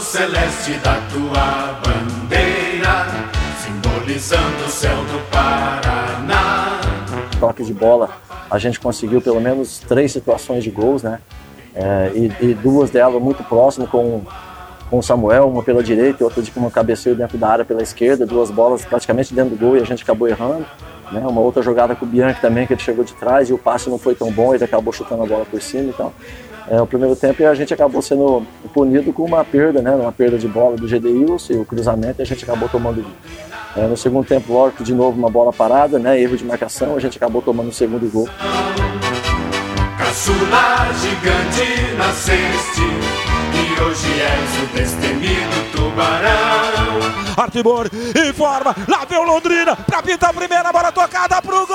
celeste da tua bandeira, simbolizando o céu do Paraná. Toque de bola, a gente conseguiu pelo menos três situações de gols, né? É, e, e, duas delas muito próximas com, com o Samuel, uma pela direita e outra de uma cabeceio dentro da área pela esquerda, duas bolas praticamente dentro do gol e a gente acabou errando. Né? Uma outra jogada com o Bianchi também, que ele chegou de trás e o passe não foi tão bom, ele acabou chutando a bola por cima. Então, é, o primeiro tempo a gente acabou sendo punido com uma perda, né? Uma perda de bola do GDI e o cruzamento e a gente acabou tomando. É, no segundo tempo, lógico, de novo uma bola parada, né? Erro de marcação, a gente acabou tomando o segundo gol. Caçula gigante nasceste e hoje és o destemido tubarão. Artimor informa, lá vem o Londrina pra pintar a primeira bola tocada pro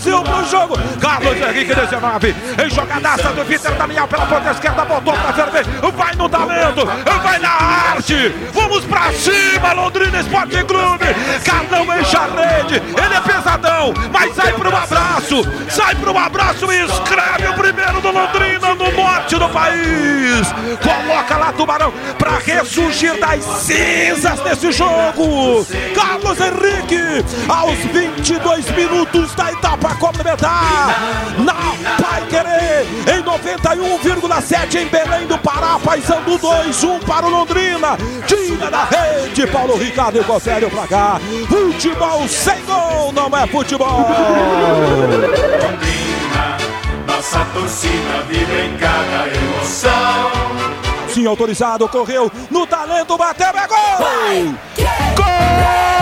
Brasil pro jogo. Carlos Henrique, 19. Em jogadaça do Vitor Daniel pela ponta esquerda, botou pra ferver. Vai no talento, vai na arte. Vamos pra cima, Londrina Esporte Clube. Carlão enche a rede. Ele é pesadão, mas sai pro abraço. Sai pro abraço e escreve o primeiro do Londrina no norte do país. Coloca lá Tubarão pra ressurgir das cinzas desse jogo. Carlos Henrique, aos 22 minutos da etapa complementar. Na Pai Querer, em 91,7 em Belém do Pará, Paisando 2-1 para o Londrina. Tira da rede, Paulo Ricardo e Confere pra cá. Futebol sem gol não é futebol. Londrina, nossa torcida vive em cada emoção. Sim, autorizado, correu no talento, bateu, é gol! Gol!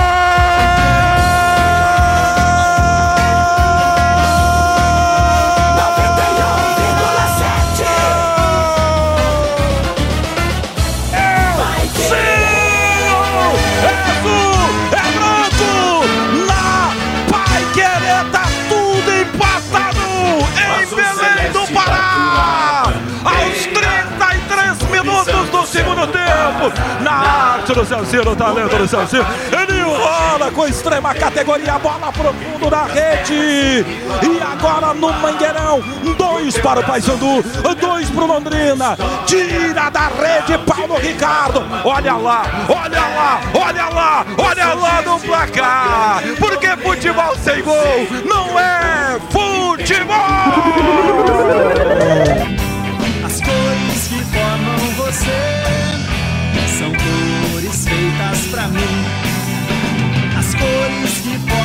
Do Celcinho, no talento do Celcinho. Ele rola com extrema categoria, bola pro fundo da rede. E agora no Mangueirão, dois para o Paysandu, dois para o Londrina. Tira da rede, Paulo Ricardo. Olha lá, olha lá, olha lá, olha lá no placar. Porque futebol sem gol não é futebol. As cores que formam você são cores pra mim. As cores que